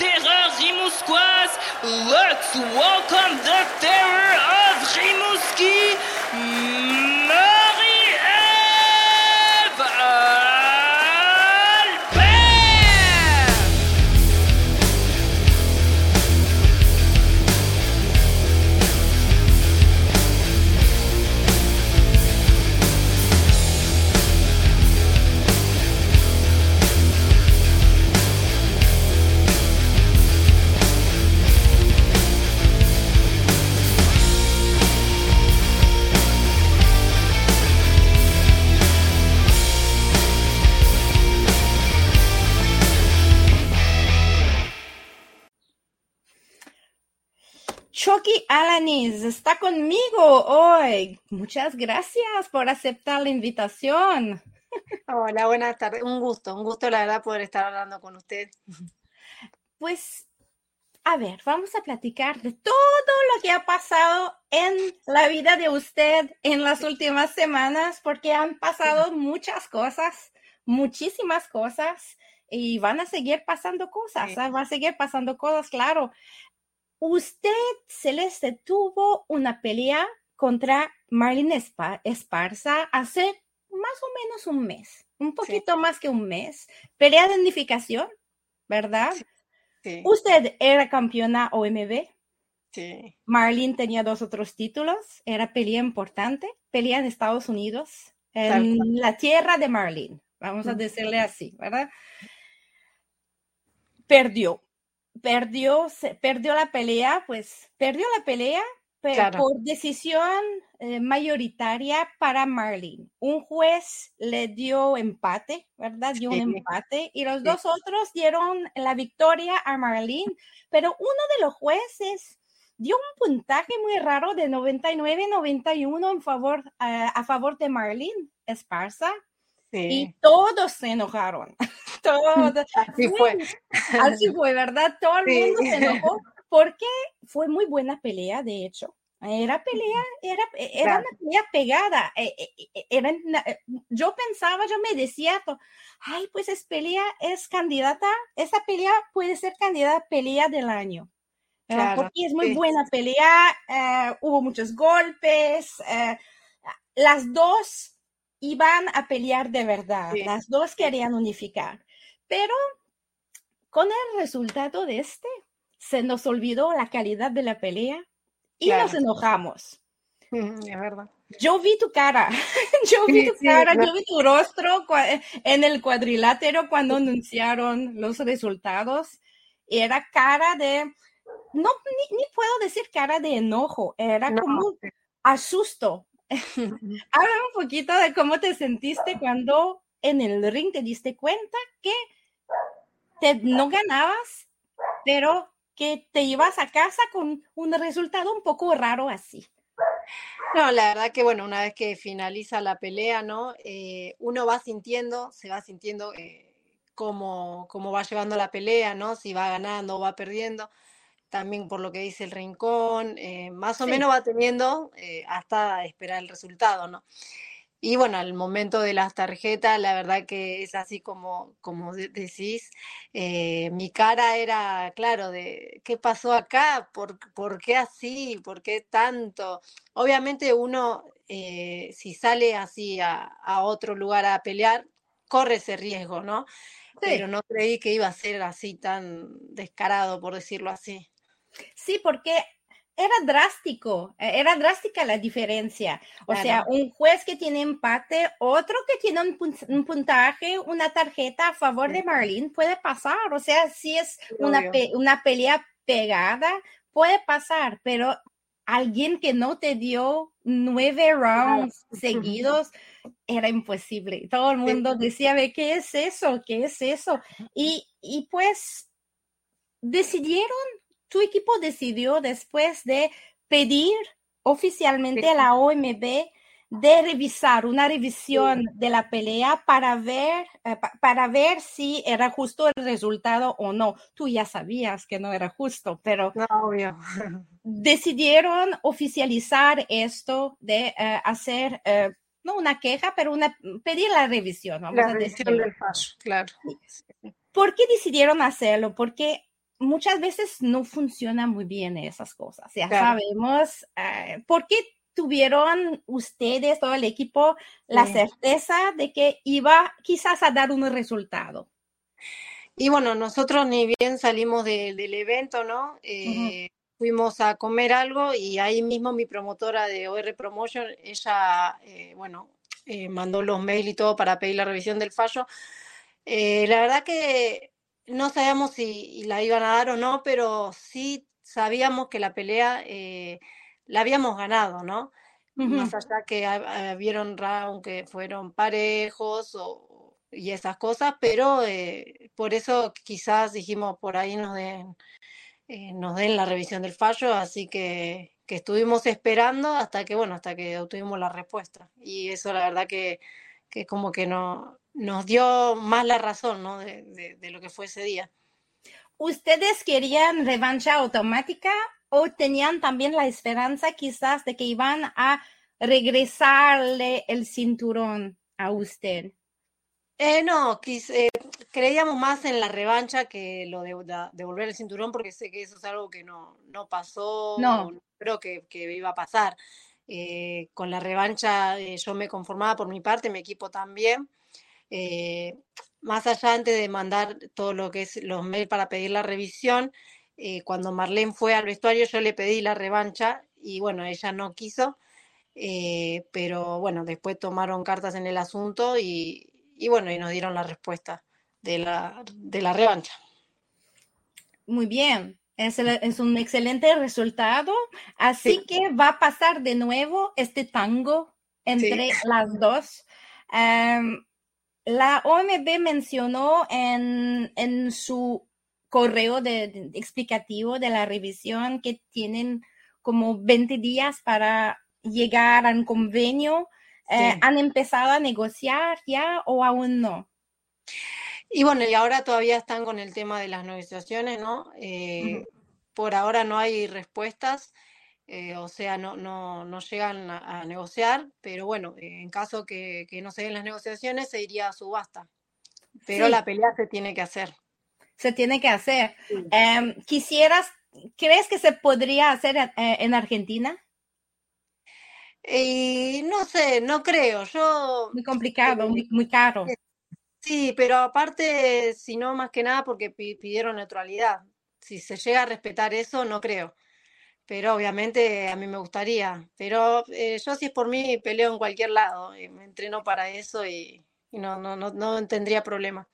terreur. Let's welcome the terror of Rimouski, Chucky Alanis está conmigo hoy. Muchas gracias por aceptar la invitación. Hola, buenas tardes. Un gusto, un gusto la verdad poder estar hablando con usted. Pues, a ver, vamos a platicar de todo lo que ha pasado en la vida de usted en las últimas semanas, porque han pasado muchas cosas, muchísimas cosas, y van a seguir pasando cosas, Sí. ¿ah? va a seguir pasando cosas, claro. Usted, Celeste, tuvo una pelea contra Marlene Espa- Esparza hace más o menos un mes, un poquito más que un mes. Pelea de unificación, ¿verdad? Sí, Usted era campeona OMB. sí, Marlene tenía dos otros títulos. Era pelea importante. Pelea en Estados Unidos, en la tierra de Marlene. Vamos a decirle así, ¿verdad? Perdió. Perdió, se- perdió la pelea, pues perdió la pelea pe- Claro. por decisión eh, mayoritaria para Marlene. Un juez le dio empate, ¿verdad? Dio un empate y los Sí. dos otros dieron la victoria a Marlene, pero uno de los jueces dio un puntaje muy raro de 99-91 en favor, a, a favor de Marlene Esparza y sí. todos se enojaron. Todos. Así fue. Así fue, ¿verdad? Todo el Sí. mundo se enojó porque fue muy buena pelea, de hecho. Era pelea, era, era Claro. una pelea pegada. eh, eh, eh, era yo pensaba, yo me decía, ay, pues es pelea, es candidata, esa pelea puede ser candidata a pelea del año. Claro, Porque es muy sí. buena pelea, eh, hubo muchos golpes, eh, las dos iban a pelear de verdad, Sí, las dos querían unificar, pero con el resultado de este, se nos olvidó la calidad de la pelea y nos enojamos. Es verdad. Yo vi tu cara, yo vi tu cara, yo vi tu rostro cua- en el cuadrilátero cuando anunciaron los resultados. Era cara de, no, ni, ni puedo decir cara de enojo, era No, como asusto. Háblame un poquito de cómo te sentiste cuando en el ring te diste cuenta que te, no ganabas, pero que te ibas a casa con un resultado un poco raro así. No, la verdad que bueno, una vez que finaliza la pelea, ¿no? Eh, uno va sintiendo, se va sintiendo eh, cómo, cómo va llevando la pelea, ¿no? Si va ganando o va perdiendo. También por lo que dice el rincón, eh, más o Sí. menos va teniendo eh, hasta esperar el resultado, ¿no? Y bueno, al momento de las tarjetas, la verdad que es así como, como de- decís, eh, mi cara era, claro, de ¿qué pasó acá? ¿Por, por qué así? ¿Por qué tanto? Obviamente uno, si sale así a, a otro lugar a pelear, corre ese riesgo, ¿no? Pero no creí que iba a ser así tan descarado, por decirlo así. Sí, porque era drástico, eh, era drástica la diferencia. O sea, Claro, un juez que tiene empate, otro que tiene un, pun- un puntaje, una tarjeta a favor de sí, Marlene, puede pasar. O sea, si es sí, una, pe- una pelea pegada, puede pasar, pero alguien que no te dio nueve Claro. rounds seguidos, era imposible. Todo el Sí, mundo decía, "Ve, ¿qué es eso? ¿Qué es eso? Y, y pues decidieron, tu equipo decidió después de pedir oficialmente a la OMB de revisar una revisión de la pelea para ver, eh, para ver si era justo el resultado o no. Tú ya sabías que no era justo, pero decidieron oficializar esto de eh, hacer, eh, no una queja, pero una, pedir la revisión. la revisión del fallo, claro. ¿Por qué decidieron hacerlo? Porque muchas veces no funcionan muy bien esas cosas. Ya sabemos por qué tuvieron ustedes, todo el equipo, la certeza de que iba quizás a dar un resultado? Y bueno, nosotros ni bien salimos del evento, ¿no? Eh, fuimos a comer algo y ahí mismo mi promotora de OR Promotion, ella, eh, bueno, eh, mandó los mails y todo para pedir la revisión del fallo. la verdad que no sabíamos si la iban a dar o no, pero sí sabíamos que la pelea la habíamos ganado, ¿no? Más allá que vieron round que fueron parejos o, y esas cosas, pero eh, por eso quizás dijimos por ahí nos den, eh, nos den la revisión del fallo, así que, que, estuvimos esperando hasta que, bueno, hasta que obtuvimos la respuesta. Y eso la verdad que, que como que no, nos dio más la razón, ¿no? de, de lo que fue ese día. ¿Ustedes querían revancha automática o tenían también la esperanza quizás de que iban a regresarle el cinturón a usted? Eh, no, eh, creíamos más en la revancha que lo de, devolver el cinturón porque sé que eso es algo que no, no pasó, no, creo que, iba a pasar. Eh, con la revancha yo me conformaba por mi parte, mi equipo también. Más allá antes de mandar todo lo que es los mails para pedir la revisión, eh, cuando Marlene fue al vestuario yo le pedí la revancha y bueno, ella no quiso, eh, pero bueno, después tomaron cartas en el asunto y, bueno, y nos dieron la respuesta de la, de la revancha. Muy bien, es, un excelente resultado, así que va a pasar de nuevo este tango entre las dos. Em, la OMB mencionó en, en su correo de, explicativo de la revisión que tienen como 20 días para llegar a un convenio. Eh, ¿Han empezado a negociar ya o aún no? Y bueno, y ahora todavía están con el tema de las negociaciones, ¿no? Eh, por ahora no hay respuestas, eh, o sea, no, no, no llegan a, negociar, pero bueno, en caso que, no se den las negociaciones, se iría a subasta. Pero la pelea se tiene que hacer se tiene que hacer. Em, quisieras, ¿crees que se podría hacer eh, en Argentina? Y no sé, no creo. Yo. Muy complicado, muy, muy, caro. Sí, pero aparte, si no, más que nada porque pidieron neutralidad. Si se llega a respetar eso, no creo. Pero obviamente a mí me gustaría. Pero eh, yo, si es por mí, peleo en cualquier lado. Y me entreno para eso y, no, no, no, no tendría problema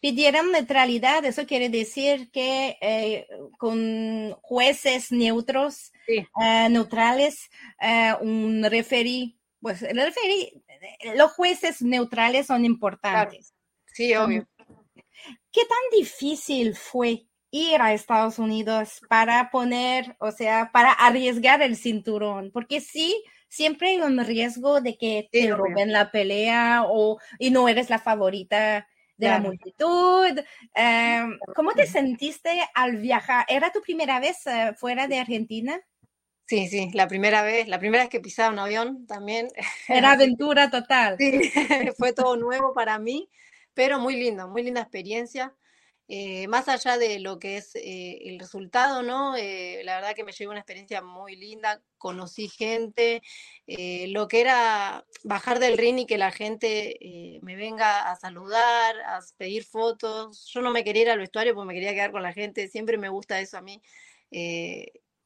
pidieron neutralidad, eso quiere decir que eh, con jueces neutros, eh, neutrales, eh, un referí, pues el referí, los jueces neutrales son importantes. Sí, obvio. ¿Qué tan difícil fue ir a Estados Unidos para poner, o sea, para arriesgar el cinturón? Porque sí, siempre hay un riesgo de que te roben la pelea o y no eres la favorita de la multitud. Em, ¿Cómo te sentiste al viajar? ¿Era tu primera vez eh, fuera de Argentina? Sí, sí, la primera vez, la primera vez que pisaba un avión también. Era aventura total. Sí, fue todo nuevo para mí, pero muy lindo, muy linda experiencia. Eh, más allá de lo que es eh, el resultado, ¿no? Eh, la verdad que me llevé una experiencia muy linda, conocí gente, lo que era bajar del ring y que la gente me venga a saludar, a pedir fotos. Yo no me quería ir al vestuario porque me quería quedar con la gente, siempre me gusta eso a mí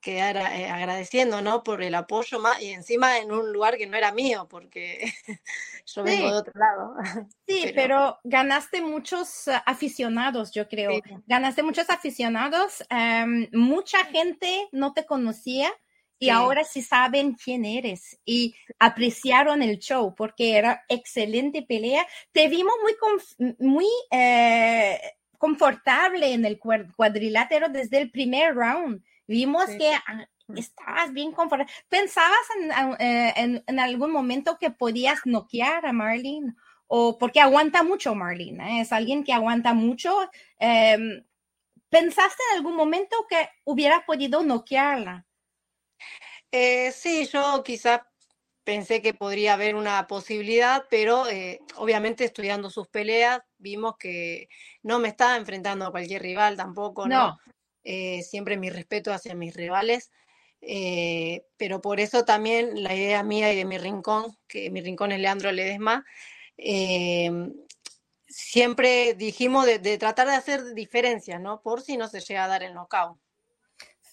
quedar eh, agradeciendo, ¿no? Por el apoyo más y encima en un lugar que no era mío, porque yo vengo de otro lado. Sí, pero, ganaste muchos eh, aficionados, yo creo. Ganaste muchos aficionados. Em, mucha gente no te conocía y ahora sí saben quién eres y apreciaron el show porque era excelente pelea. Te vimos muy, muy eh, confortable en el cuadrilátero desde el primer round Vimos que mm. estabas bien confortable. ¿Pensabas eh, en, en, algún momento que podías noquear a Marlene? O porque aguanta mucho Marlene, ¿eh? es alguien que aguanta mucho. Em, ¿Pensaste en algún momento que hubiera podido noquearla? Eh, sí, yo quizás pensé que podría haber una posibilidad, pero obviamente estudiando sus peleas vimos que no me estaba enfrentando a cualquier rival tampoco, ¿no? Eh, siempre mi respeto hacia mis rivales, eh, pero por eso también la idea mía y de mi rincón, que mi rincón es Leandro Ledesma, eh, siempre dijimos de, tratar de hacer diferencias, ¿no? Por si no se llega a dar el knockout.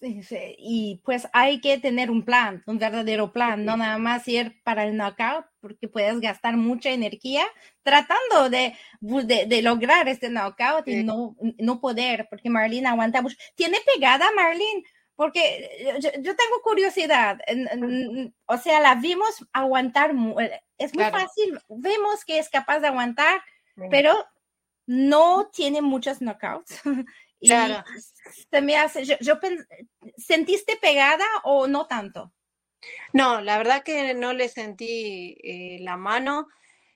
Sí, sí. Y pues hay que tener un plan, un verdadero plan, no nada más ir para el knockout, porque puedes gastar mucha energía tratando de, de, lograr este knockout y no, no poder, porque Marlene aguanta mucho. ¿Tiene pegada Marlene? Porque yo, tengo curiosidad, o sea, la vimos aguantar, eh, es muy fácil, vemos que es capaz de aguantar, pero no tiene muchos knockouts. Claro. se me hace, yo, ¿sentiste pegada o no tanto? No, la verdad que no le sentí eh, la mano.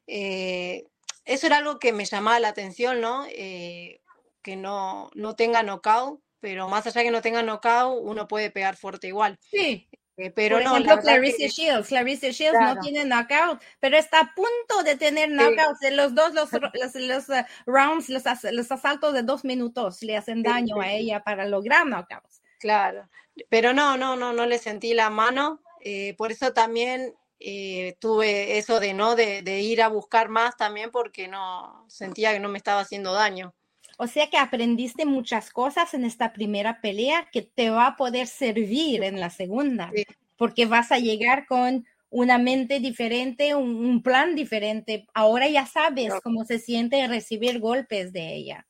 Eh, eso era algo que me llamaba la atención, ¿no? Eh, que no, no tenga knockout, pero más allá que no tenga knockout, uno puede pegar fuerte igual. Sí. Eh, pero Por no, ejemplo, Clarissa Shields. Clarissa Shields no tiene knockout, pero está a punto de tener knockout. En los dos, los, los, uh, rounds, los, los, asaltos de dos minutos le hacen daño a ella para lograr knockouts. Claro, pero no, no, no, no le sentí la mano. Eh, por eso también eh, tuve eso de no, de, de ir a buscar más también porque no sentía que no me estaba haciendo daño. O sea que aprendiste muchas cosas en esta primera pelea que te va a poder servir en la segunda, porque vas a llegar con una mente diferente, un, plan diferente. Ahora ya sabes cómo se siente recibir golpes de ella.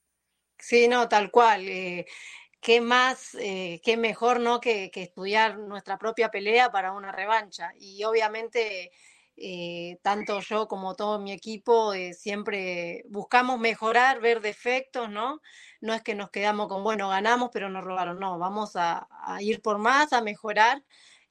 Sí, no, tal cual. Eh, qué más, eh, qué mejor, ¿no? Que, que, estudiar nuestra propia pelea para una revancha. Y obviamente eh, tanto yo como todo mi equipo eh, siempre buscamos mejorar, ver defectos, ¿no? No es que nos quedamos con, bueno, ganamos, pero nos robaron, no, vamos a, ir por más, a mejorar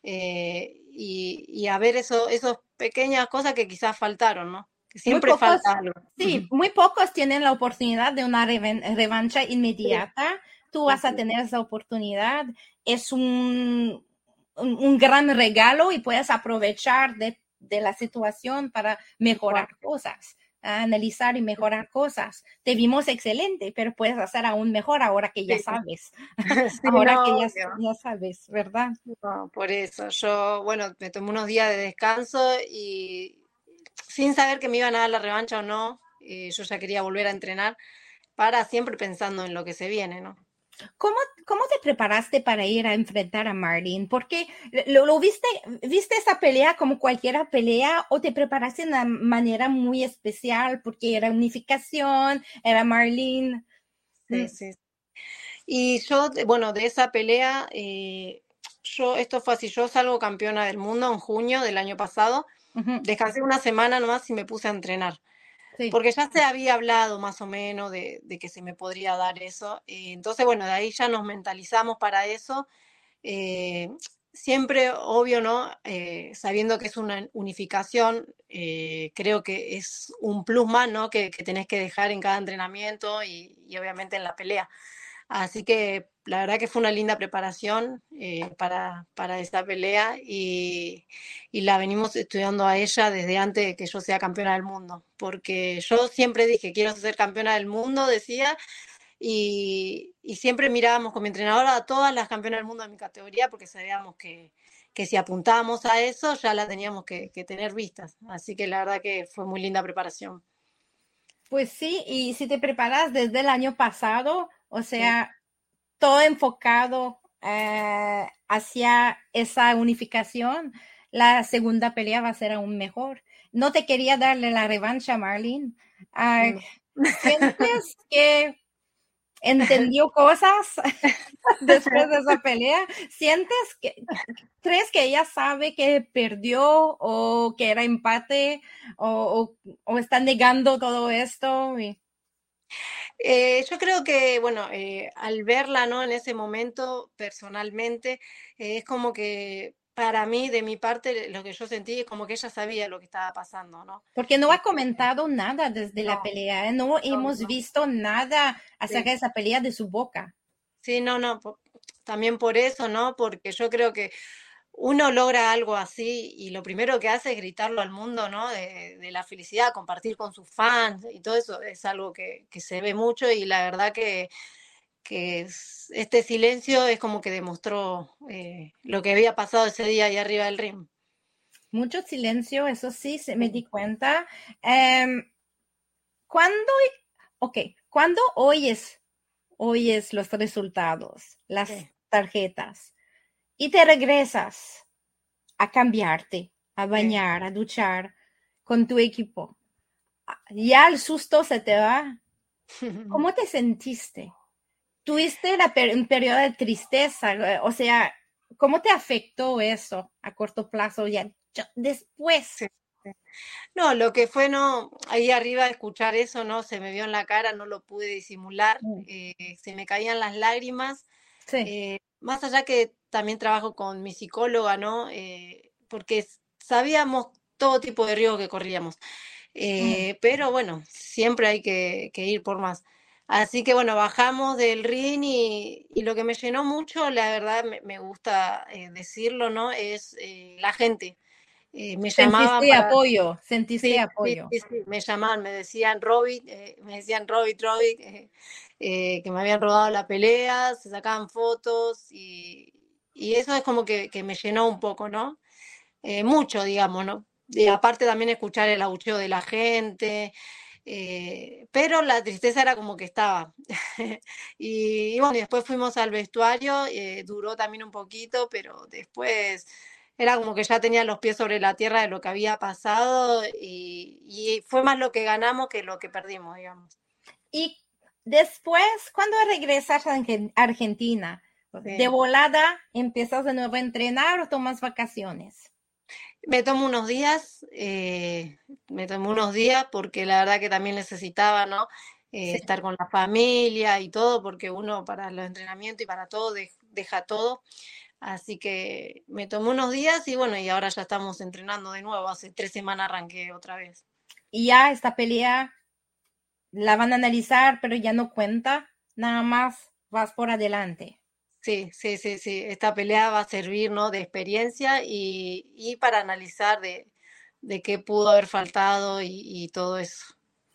eh, y, a ver eso, esas pequeñas cosas que quizás faltaron, ¿no? Que siempre falta algo. Sí, muy pocos tienen la oportunidad de una revancha inmediata. Tú vas a tener esa oportunidad. Es un, un gran regalo y puedes aprovechar de de la situación para mejorar cosas, analizar y mejorar cosas. Te vimos excelente, pero puedes hacer aún mejor ahora que ya sabes. ahora que ya, sabes, ¿verdad? por eso. Yo, bueno, me tomé unos días de descanso y sin saber que me iban a dar la revancha o no, eh, yo ya quería volver a entrenar para siempre pensando en lo que se viene, ¿no? ¿Cómo, ¿Cómo te preparaste para ir a enfrentar a Marlene? Porque lo, lo, viste, viste esa pelea como cualquier pelea o te preparaste de una manera muy especial porque era unificación, era Marlene. Sí, mm. sí. Y yo, bueno, de esa pelea, eh, yo, esto fue así, yo salgo campeona del mundo en junio del año pasado, descansé una semana nomás y me puse a entrenar. Porque ya se había hablado más o menos de, que se me podría dar eso. Eh, entonces, bueno, de ahí ya nos mentalizamos para eso. Eh, siempre, obvio, ¿no? Eh, sabiendo que es una unificación, creo que es un plus más, ¿no? Que, que tenés que dejar en cada entrenamiento y, y obviamente en la pelea. Así que la verdad que fue una linda preparación eh, para, para esta pelea y, la venimos estudiando a ella desde antes de que yo sea campeona del mundo, porque yo siempre dije, quiero ser campeona del mundo, decía, y, siempre mirábamos con mi entrenadora a todas las campeonas del mundo de mi categoría, porque sabíamos que, si apuntábamos a eso ya la teníamos que, tener vistas. Así que la verdad que fue muy linda preparación. Pues sí, y si te preparas desde el año pasado, o sea, todo enfocado eh, hacia esa unificación, la segunda pelea va a ser aún mejor. No te quería darle la revancha, Marlene. ¿Sientes que entendió cosas después de esa pelea? ¿Sientes que, crees que ella sabe que perdió o que era empate o, está negando todo esto? Eh, yo creo que, bueno, eh, al verla, ¿no? En ese momento, personalmente, eh, es como que para mí, de mi parte, lo que yo sentí es como que ella sabía lo que estaba pasando, ¿no? Porque no ha comentado nada desde la pelea, no, hemos visto nada acerca de esa pelea de su boca. Sí, no, no, también por eso, ¿no? Porque yo creo que uno logra algo así y lo primero que hace es gritarlo al mundo, ¿no? De, la felicidad, compartir con sus fans y todo eso es algo que, se ve mucho y la verdad que, que este silencio es como que demostró eh, lo que había pasado ese día ahí arriba del ring. Mucho silencio, eso sí, se me di cuenta. Eh, ¿Cuándo, ok, cuando oyes, oyes los resultados, las tarjetas? Y te regresas a cambiarte, a bañar, a duchar con tu equipo. Ya el susto se te va. ¿Cómo te sentiste? ¿Tuviste la un periodo de tristeza? O sea, ¿cómo te afectó eso a corto plazo ya después? No, lo que fue, no, ahí arriba escuchar eso, no, se me vio en la cara, no lo pude disimular, mm. eh, se me caían las lágrimas. Eh, más allá que también trabajo con mi psicóloga, ¿no? Eh, porque sabíamos todo tipo de riesgo que corríamos. Mm. Eh, pero bueno, siempre hay que, ir por más. Así que bueno, bajamos del ring y, lo que me llenó mucho, la verdad me, gusta eh, decirlo, ¿no? Es la gente. me llamaban Sentiste apoyo, sentiste apoyo. Sí, sí, me llamaban, me decían Robit, me decían Robit, Robit, que me habían rodado la pelea, se sacaban fotos y, y eso es como que, me llenó un poco, ¿no? Eh, mucho, digamos, ¿no? Y aparte también escuchar el abucheo de la gente, eh, pero la tristeza era como que estaba. y, bueno, después fuimos al vestuario, eh, duró también un poquito, pero después era como que ya tenía los pies sobre la tierra de lo que había pasado y, y fue más lo que ganamos que lo que perdimos, digamos. Y después, ¿cuándo regresas a Argentina? De volada, ¿empiezas de nuevo a entrenar o tomas vacaciones? Me tomo unos días, eh, me tomo unos días porque la verdad que también necesitaba, ¿no? Eh, estar con la familia y todo, porque uno para los entrenamientos y para todo deja todo. Así que me tomé unos días y bueno, y ahora ya estamos entrenando de nuevo. Hace tres semanas arranqué otra vez. Y ya esta pelea la van a analizar, pero ya no cuenta, nada más vas por adelante. Sí, sí, sí, sí. Esta pelea va a servir, ¿no? De experiencia y, para analizar de, qué pudo haber faltado y, todo eso.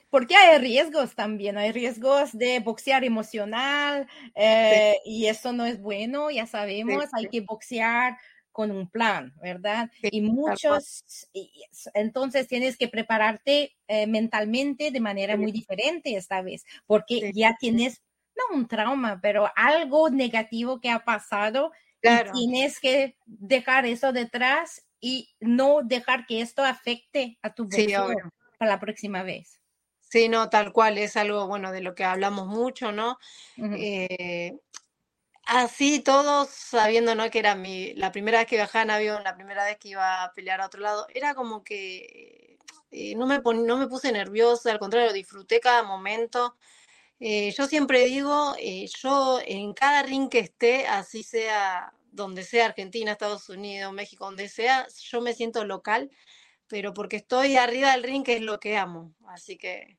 Porque hay riesgos también, hay riesgos de boxear emocional eh, y eso no es bueno, ya sabemos, hay que boxear con un plan, ¿verdad? y muchos, entonces tienes que prepararte eh, mentalmente de manera muy diferente esta vez, porque ya tienes un trauma, pero algo negativo que ha pasado y tienes que dejar eso detrás y no dejar que esto afecte a tu vida para la próxima vez. Sí, no, tal cual, es algo, bueno, de lo que hablamos mucho, ¿no? Eh, así todos sabiendo, ¿no? Que era mi, la primera vez que viajaba en avión, la primera vez que iba a pelear a otro lado, era como que eh, no, me no me puse nerviosa, al contrario, disfruté cada momento. Eh, yo siempre digo, eh, yo en cada ring que esté, así sea donde sea, Argentina, Estados Unidos, México, donde sea, yo me siento local, pero porque estoy arriba del ring, que es lo que amo. Así que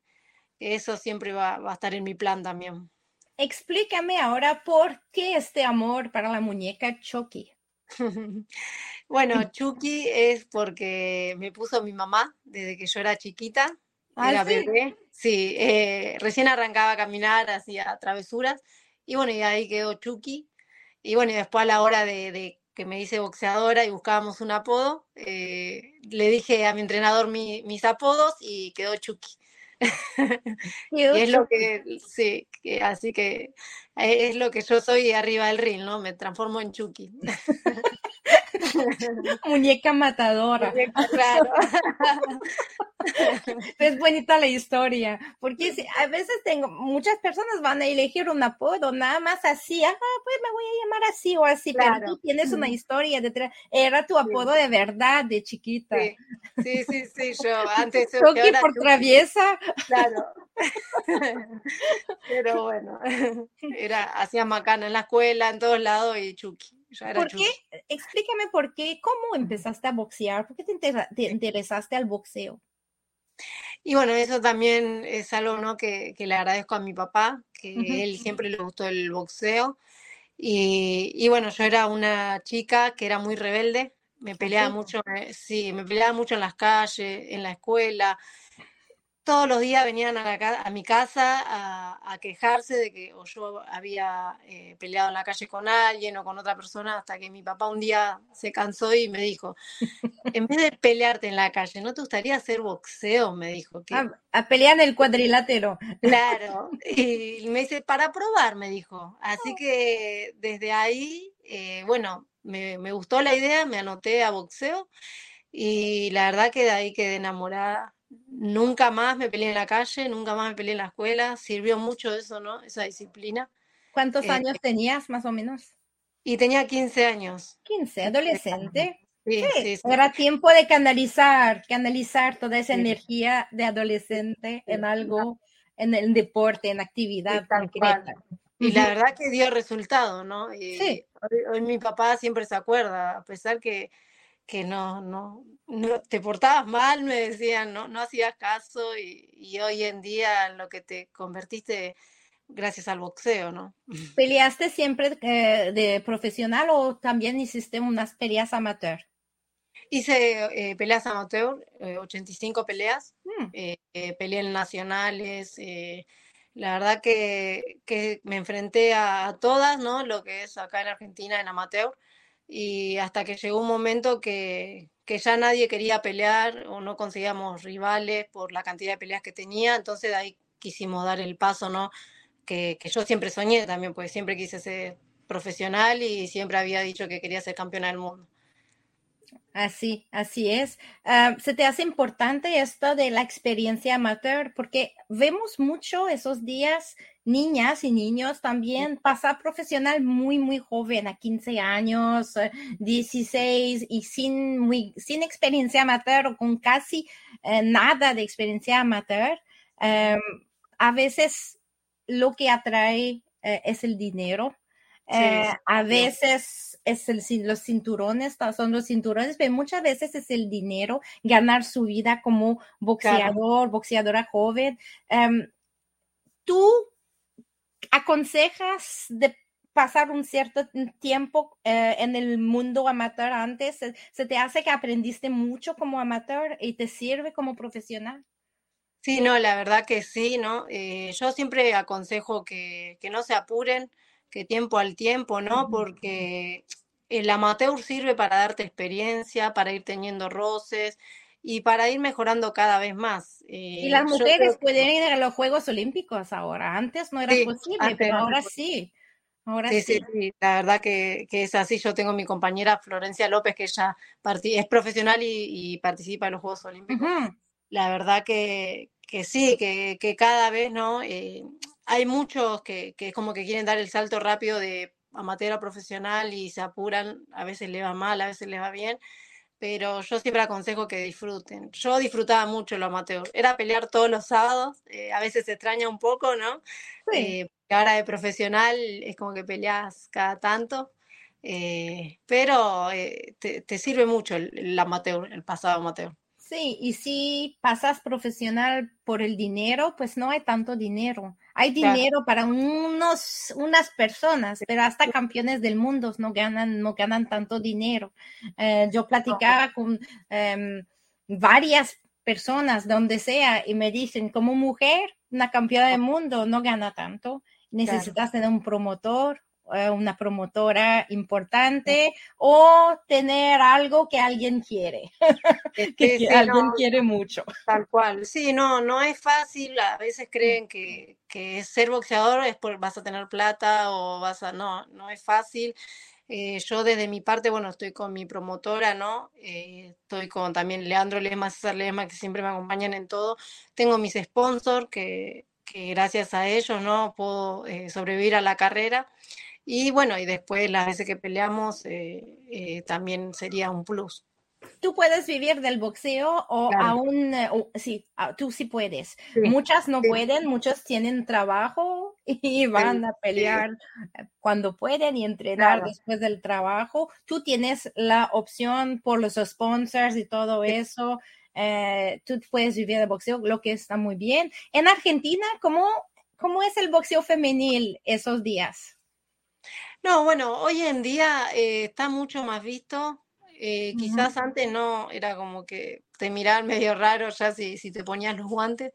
eso siempre va, a estar en mi plan también. Explícame ahora por qué este amor para la muñeca Chucky. bueno, Chucky es porque me puso mi mamá desde que yo era chiquita. Ah, era bebé. Sí, eh, recién arrancaba a caminar, hacía travesuras. Y bueno, y ahí quedó Chucky. Y bueno, y después a la hora de, que me hice boxeadora y buscábamos un apodo, eh, le dije a mi entrenador mis apodos y quedó Chucky. y es lo que, sí, así que eh, es lo que yo soy arriba del ring, ¿no? Me transformo en Chucky. Muñeca matadora. claro. es bonita la historia, porque a veces tengo, muchas personas van a elegir un apodo, nada más así, ah, pues me voy a llamar así o así, pero tú tienes una historia detrás, era tu apodo de verdad, de chiquita. Sí, sí, sí, yo antes... Chucky por traviesa. Claro, Pero bueno, era, hacía macana en la escuela, en todos lados y ¿Por qué? Explícame por qué, cómo empezaste a boxear, por qué te, interesaste al boxeo. Y bueno, eso también es algo ¿no? que, le agradezco a mi papá, que él siempre le gustó el boxeo. Y, y, bueno, yo era una chica que era muy rebelde, me peleaba mucho, eh, sí, me peleaba mucho en las calles, en la escuela, todos los días venían a, a mi casa a, quejarse de que o yo había eh, peleado en la calle con alguien o con otra persona, hasta que mi papá un día se cansó y me dijo, en vez de pelearte en la calle, ¿no te gustaría hacer boxeo? Me dijo. Que... A, pelear en el cuadrilátero. Claro, y me dice, para probar, me dijo. Así que desde ahí, eh, bueno, me, me gustó la idea, me anoté a boxeo y la verdad que de ahí quedé enamorada Nunca más me peleé en la calle, nunca más me peleé en la escuela. Sirvió mucho eso, ¿no? Esa disciplina. ¿Cuántos eh, años tenías, más o menos? Y tenía 15 años. 15, adolescente. Sí, sí, Era tiempo de canalizar, canalizar toda esa energía de adolescente en algo, en el deporte, en actividad concreta. Y la verdad que dio resultado, ¿no? Y sí. hoy, mi papá siempre se acuerda, a pesar que que no, no, no, te portabas mal, me decían, no, no hacías caso y, hoy en día lo que te convertiste gracias al boxeo, ¿no? ¿Peleaste siempre eh, de profesional o también hiciste unas peleas amateur? Hice eh, peleas amateur, 85 eh, peleas, mm. peleé en nacionales, la verdad que, que me enfrenté a, a, todas, ¿no? Lo que es acá en Argentina en amateur y hasta que llegó un momento que, que, ya nadie quería pelear o no conseguíamos rivales por la cantidad de peleas que tenía, entonces de ahí quisimos dar el paso, ¿no? Que, que yo siempre soñé también, pues siempre quise ser profesional y siempre había dicho que quería ser campeona del mundo. Así, así es. Ah, ¿Se te hace importante esto de la experiencia amateur? Porque vemos mucho esos días, niñas y niños también, pasar profesional muy, muy joven, a 15 años, 16, eh, y sin, muy, sin experiencia amateur o con casi eh, nada de experiencia amateur. Em, a veces lo que atrae eh, es el dinero. A veces es el, los cinturones, son los cinturones, pero muchas veces es el dinero, ganar su vida como boxeador, boxeadora joven. Em, ¿Tú aconsejas de pasar un cierto tiempo eh, en el mundo amateur antes? ¿Se te hace que aprendiste mucho como amateur y te sirve como profesional? Sí, no, la verdad que sí, ¿no? Eh, yo siempre aconsejo que, que no se apuren, que tiempo al tiempo, ¿no? Porque el amateur sirve para darte experiencia, para ir teniendo roces y para ir mejorando cada vez más. y las eh, mujeres pueden ir a los Juegos Olímpicos ahora. Antes no era posible, pero ahora sí. Ahora sí, sí. sí, la verdad que, es así. Yo tengo mi compañera Florencia López, que ella es profesional y, participa en los Juegos Olímpicos. La verdad que, que sí, que, que, cada vez, ¿no? Eh, hay muchos que, que es como que quieren dar el salto rápido de amateur a profesional y se apuran, a veces le va mal, a veces le va bien, pero yo siempre aconsejo que disfruten. Yo disfrutaba mucho lo amateur, era pelear todos los sábados, eh, a veces se extraña un poco, ¿no? Sí. Eh, ahora de profesional es como que peleas cada tanto, eh, pero te, te, sirve mucho el, el amateur, el pasado amateur. Sí, y si pasas profesional por el dinero, pues no hay tanto dinero. Hay dinero para unos, unas personas, pero hasta campeones del mundo no ganan, no ganan tanto dinero. Eh, yo platicaba con em, varias personas, donde sea, y me dicen, como mujer, una campeona del mundo no gana tanto. Necesitas tener un promotor, eh, una promotora importante o tener algo que alguien quiere, que, alguien quiere mucho. Tal cual, sí, no, no es fácil, a veces creen que, que ser boxeador es por vas a tener plata o vas a, no, no es fácil. Eh, yo desde mi parte, bueno, estoy con mi promotora, ¿no? Eh, estoy con también Leandro Lema, César Lema, que siempre me acompañan en todo. Tengo mis sponsors que, que gracias a ellos, ¿no? Puedo sobrevivir a la carrera. Y bueno, y después las veces que peleamos eh, eh, también sería un plus. tú puedes vivir del boxeo o aún, eh, sí, ah, tú sí puedes. Muchas no pueden, muchos tienen trabajo y van a pelear cuando pueden y entrenar después del trabajo. Tú tienes la opción por los sponsors y todo eso. Eh, tú puedes vivir del boxeo, lo que está muy bien. En Argentina, ¿cómo, cómo es el boxeo femenil esos días? No, bueno, hoy en día está mucho más visto eh, quizás antes no, era como que te miraban medio raro ya si, si te ponías los guantes,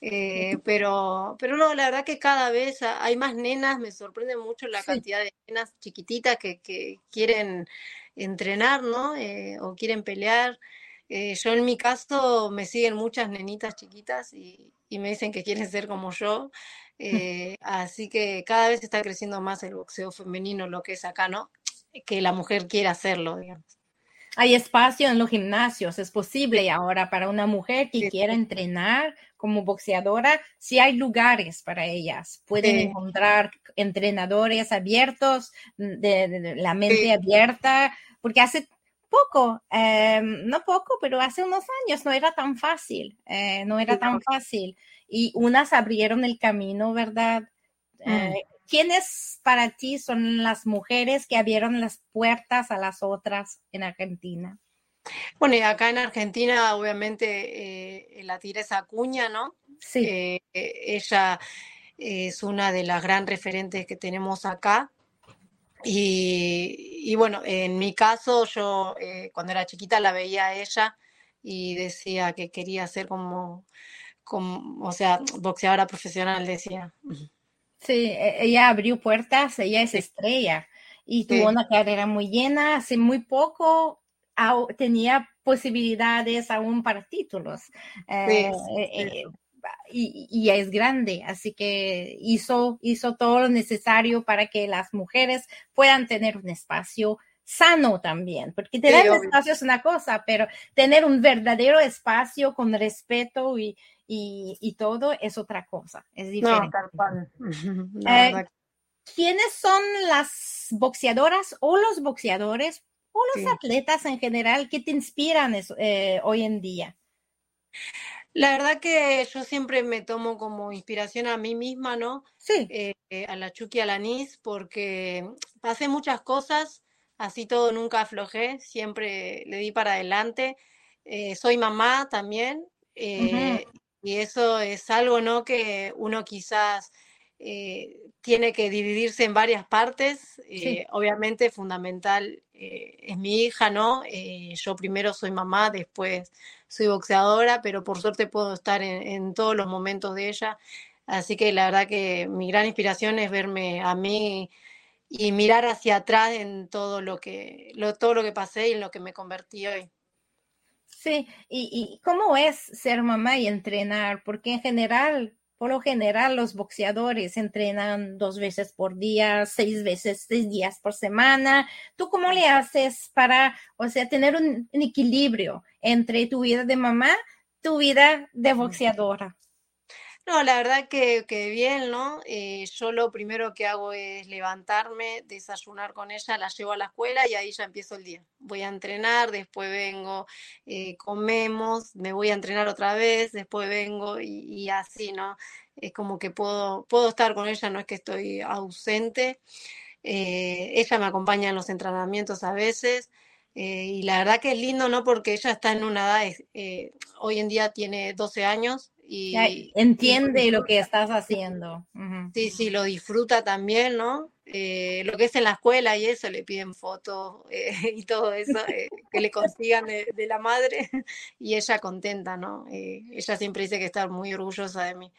eh, pero, pero no, la verdad que cada vez hay más nenas, me sorprende mucho la cantidad de nenas chiquititas que, que quieren entrenar, ¿no? Eh, o quieren pelear. yo en mi caso me siguen muchas nenitas chiquitas y, y me dicen que quieren ser como yo. Así que cada vez está creciendo más el boxeo femenino, lo que es acá, ¿no? Que la mujer quiera hacerlo, digamos. Hay espacio en los gimnasios, es posible ahora para una mujer que quiera entrenar como boxeadora, si hay lugares para ellas. Pueden encontrar entrenadores abiertos, de, la mente abierta, porque hace poco, em, no poco, pero hace unos años no era tan fácil, eh, no era tan fácil. Y unas abrieron el camino, ¿verdad? Mm. Eh, ¿Quiénes para ti son las mujeres que abrieron las puertas a las otras en Argentina? Bueno, y acá en Argentina, obviamente, eh, la Tiresa Acuña, ¿no? Sí. Eh, ella es una de las gran referentes que tenemos acá. Y, bueno, en mi caso, yo eh, cuando era chiquita la veía a ella y decía que quería ser como, como o sea, boxeadora profesional, decía. Sí, e, ella abrió puertas, ella es estrella y tuvo una carrera muy llena. Hace muy poco tenía posibilidades aún para títulos. Eh, eh, y, y, es grande, así que hizo, hizo todo lo necesario para que las mujeres puedan tener un espacio sano también, porque tener un espacio es una cosa, pero tener un verdadero espacio con respeto y, y, todo es otra cosa, es diferente. Eh, ¿Quiénes son las boxeadoras o los boxeadores o los atletas en general que te inspiran eh, hoy en día? La verdad que yo siempre me tomo como inspiración a mí misma, ¿no? Sí. Eh, a la Chucky Alanis, porque pasé muchas cosas, así todo nunca aflojé, siempre le di para adelante. soy mamá también, y eso es algo, ¿no? Que uno quizás eh, tiene que dividirse en varias partes. Eh, obviamente fundamental eh, es mi hija, ¿no? yo primero soy mamá, después soy boxeadora, pero por suerte puedo estar en, todos los momentos de ella. Así que la verdad que mi gran inspiración es verme a mí y mirar hacia atrás en todo lo que, lo, todo lo que pasé y en lo que me convertí hoy. Sí, y, cómo es ser mamá y entrenar, porque en general, por lo general, los boxeadores entrenan dos veces por día, seis veces, seis días por semana. ¿Tú cómo le haces para, o sea, tener un equilibrio entre tu vida de mamá, tu vida de boxeadora? No, la verdad que, que bien, ¿no? Eh, yo lo primero que hago es levantarme, desayunar con ella, la llevo a la escuela y ahí ya empiezo el día. Voy a entrenar, después vengo, eh, comemos, me voy a entrenar otra vez, después vengo y, así, ¿no? Es como que puedo, puedo estar con ella, no es que estoy ausente. Eh, ella me acompaña en los entrenamientos a veces. y la verdad que es lindo, ¿no? Porque ella está en una edad, hoy en día tiene 12 años, y, entiende lo que estás haciendo. Sí, sí, lo disfruta también, ¿no? Eh, lo que es en la escuela y eso, le piden fotos eh, y todo eso, eh, que le consigan de, la madre y ella contenta, ¿no? ella siempre dice que está muy orgullosa de mí.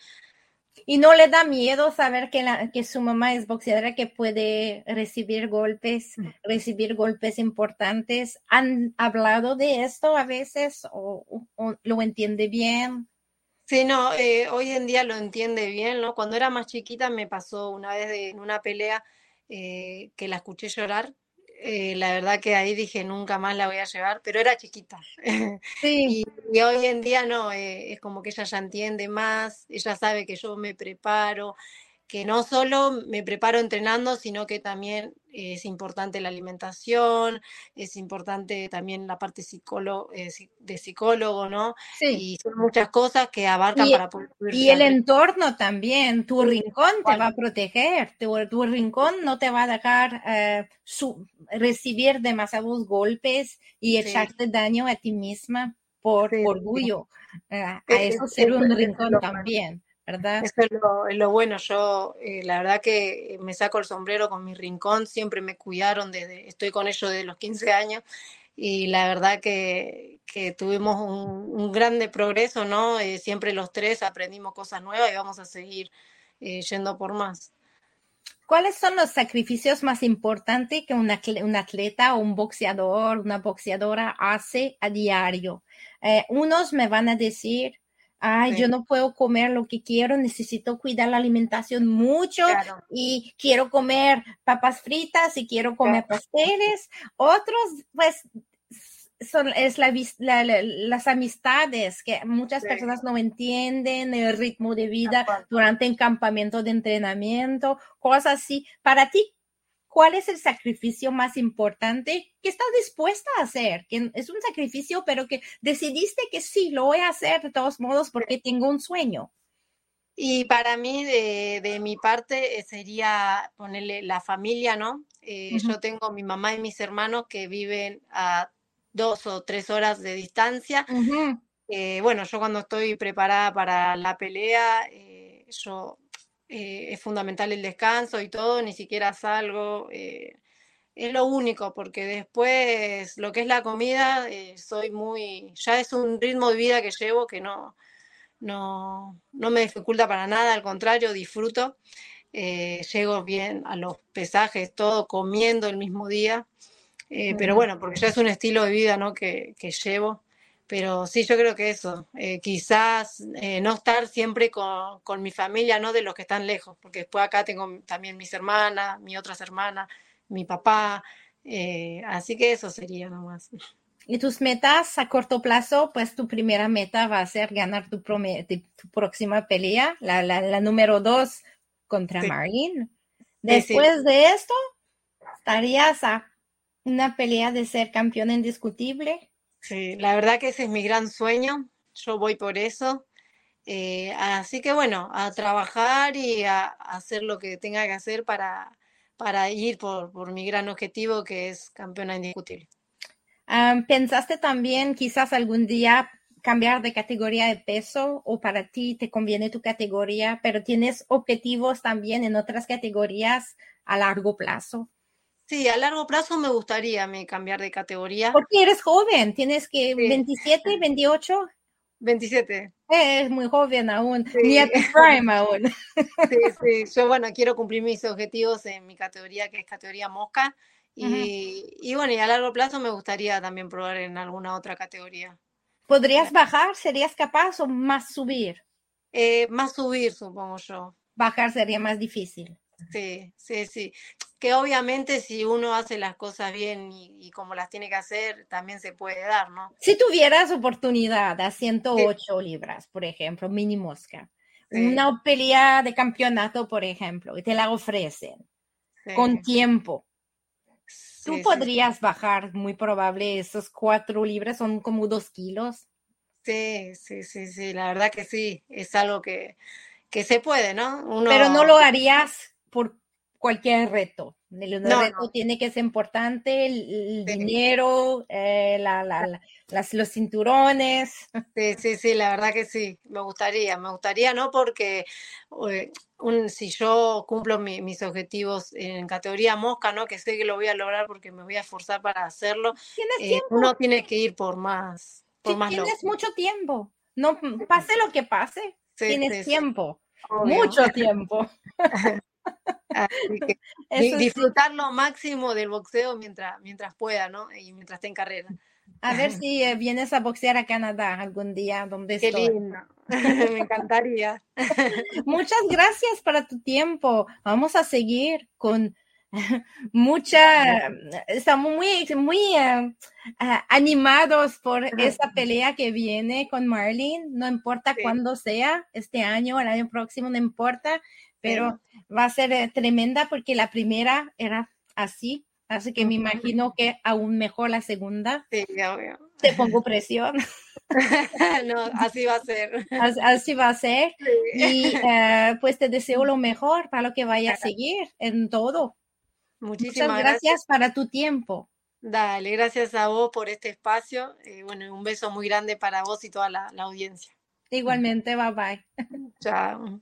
¿Y no le da miedo saber que, la, que su mamá es boxeadora, que puede recibir golpes, mm. recibir golpes importantes? ¿Han hablado de esto a veces o lo entiende bien? Sí, no, eh, hoy en día lo entiende bien, ¿no? Cuando era más chiquita me pasó una vez en una pelea eh, que la escuché llorar. Eh, la verdad que ahí dije nunca más la voy a llevar, pero era chiquita. Sí. y, hoy en día no, es como que ella ya entiende más, ella sabe que yo me preparo, que no solo me preparo entrenando, sino que también es importante la alimentación, es importante también la parte psicólogo, eh, de psicólogo, ¿no? Sí. Y son muchas cosas que abarcan para poder... Y el entorno también, tu rincón te va a proteger, tu, rincón no te va a dejar eh, recibir demasiados golpes y echarte daño a ti misma por orgullo. Eh, a eso ser un rincón también. Eso es lo, bueno. Yo, eh, la verdad que me saco el sombrero con mi rincón, siempre me cuidaron desde, estoy con ellos desde los 15 años y la verdad que, tuvimos un, grande progreso, ¿no? Eh, siempre los tres aprendimos cosas nuevas y vamos a seguir eh, yendo por más. ¿Cuáles son los sacrificios más importantes que un atleta, o un boxeador, una boxeadora hace a diario? unos me van a decir, ay, yo no puedo comer lo que quiero, necesito cuidar la alimentación mucho y quiero comer papas fritas y quiero comer pasteles. Otros, pues, son es la, las amistades que muchas personas no entienden el ritmo de vida durante el campamento de entrenamiento, cosas así. Para ti, cuál es el sacrificio más importante que estás dispuesta a hacer, que es un sacrificio, pero que decidiste que sí, lo voy a hacer de todos modos porque tengo un sueño. Y para mí, de, mi parte, eh, sería ponerle la familia, ¿no? Eh, yo tengo mi mamá y mis hermanos que viven a dos o tres horas de distancia. Eh, bueno, yo cuando estoy preparada para la pelea, yo eh, es fundamental el descanso y todo, ni siquiera salgo. Eh, es lo único, porque después lo que es la comida, eh, soy muy, ya es un ritmo de vida que llevo que no, no, no me dificulta para nada, al contrario, disfruto. llego bien a los pesajes, todo comiendo el mismo día. pero bueno, porque ya es un estilo de vida ¿no? que, que llevo. Pero sí, yo creo que eso, eh, quizás eh, no estar siempre con, con, mi familia, no de los que están lejos, porque después acá tengo también mis hermanas, mis otras hermanas, mi papá, eh, así que eso sería nomás. Y tus metas a corto plazo, pues tu primera meta va a ser ganar tu, tu próxima pelea, la, la, la, número dos contra Marín. Después de esto, estarías a una pelea de ser campeón indiscutible. Sí, la verdad que ese es mi gran sueño, yo voy por eso. Eh, así que bueno, a trabajar y a, hacer lo que tenga que hacer para, para ir por, por mi gran objetivo que es campeona indiscutible. ¿Pensaste también quizás algún día cambiar de categoría de peso o para ti te conviene tu categoría, pero tienes objetivos también en otras categorías a largo plazo? Sí, a largo plazo me gustaría me cambiar de categoría. Porque eres joven, tienes que 27, 28. 27. Es muy joven aún, ni a tu prime aún. Sí, sí, yo bueno, quiero cumplir mis objetivos en mi categoría, que es categoría mosca. Y, y, bueno, y a largo plazo me gustaría también probar en alguna otra categoría. ¿Podrías bajar? ¿Serías capaz o más subir? Eh, más subir, supongo yo. Bajar sería más difícil. Sí, sí, sí que obviamente si uno hace las cosas bien y, como las tiene que hacer, también se puede dar, ¿no? Si tuvieras oportunidad a 108 libras, por ejemplo, mini mosca, una pelea de campeonato, por ejemplo, y te la ofrecen con tiempo, tú podrías bajar, muy probable, esos cuatro libras son como dos kilos. Sí, sí, sí, sí, la verdad que sí, es algo que, que se puede, ¿no? Pero no lo harías por cualquier reto. El reto tiene que ser importante, el, dinero, eh, las, los cinturones. Sí, sí, sí, la verdad que sí, me gustaría, me gustaría, ¿no? Porque eh, un, si yo cumplo mis objetivos en categoría mosca, ¿no? Que sé que lo voy a lograr porque me voy a esforzar para hacerlo, eh, uno tiene que ir por más. Por más tienes mucho tiempo, no pase lo que pase, tienes tiempo, mucho tiempo. disfrutar lo máximo del boxeo mientras, mientras pueda, ¿no? Y mientras esté en carrera. A ver si eh, vienes a boxear a Canadá algún día donde Qué lindo. Me encantaría. Muchas gracias para tu tiempo. Vamos a seguir con mucha, estamos muy, muy eh, animados por esa pelea que viene con Marlene, no importa cuándo sea, este año o el año próximo, no importa, pero va a ser eh, tremenda porque la primera era así, así que me imagino que aún mejor la segunda. Sí, obvio. Te pongo presión. no, así va a ser. Así, va a ser. Y eh, pues te deseo lo mejor para lo que vaya a seguir en todo. Muchísimas Muchas gracias, para tu tiempo. Dale, gracias a vos por este espacio. Eh, bueno, un beso muy grande para vos y toda la, la audiencia. Igualmente, bye bye. Chao.